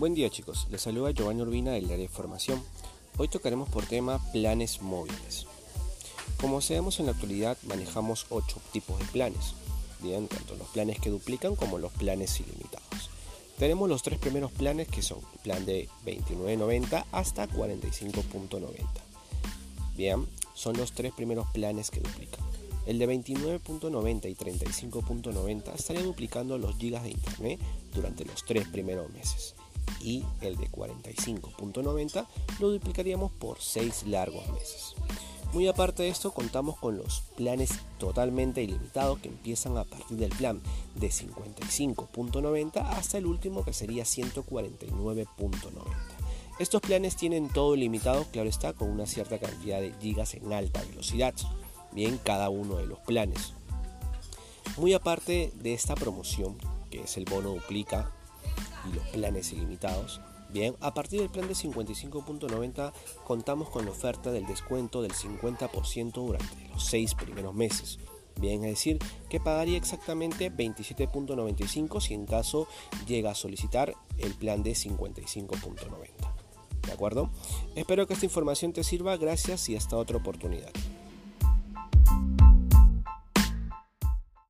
Buen día chicos, les saluda Giovanni Urbina del área de formación. Hoy tocaremos por tema planes móviles. Como sabemos en la actualidad manejamos 8 tipos de planes, bien, tanto los planes que duplican como los planes ilimitados. Tenemos los tres primeros planes que son el plan de 29.90 hasta 45.90. Bien, son los tres primeros planes que duplican. El de 29.90 y 35.90 estaría duplicando los gigas de internet durante los tres primeros meses y el de 45.90 lo duplicaríamos por 6 largos meses. Muy aparte de esto, contamos con los planes totalmente ilimitados que empiezan a partir del plan de 55.90 hasta el último que sería 149.90. Estos planes tienen todo ilimitado, claro está, con una cierta cantidad de gigas en alta velocidad, bien cada uno de los planes. Muy aparte de esta promoción, que es el bono duplica planes ilimitados. Bien, a partir del plan de 55.90 contamos con la oferta del descuento del 50% durante los 6 primeros meses. Bien, es decir, que pagaría exactamente 27.95 si en caso llega a solicitar el plan de 55.90. ¿De acuerdo? Espero que esta información te sirva. Gracias y hasta otra oportunidad.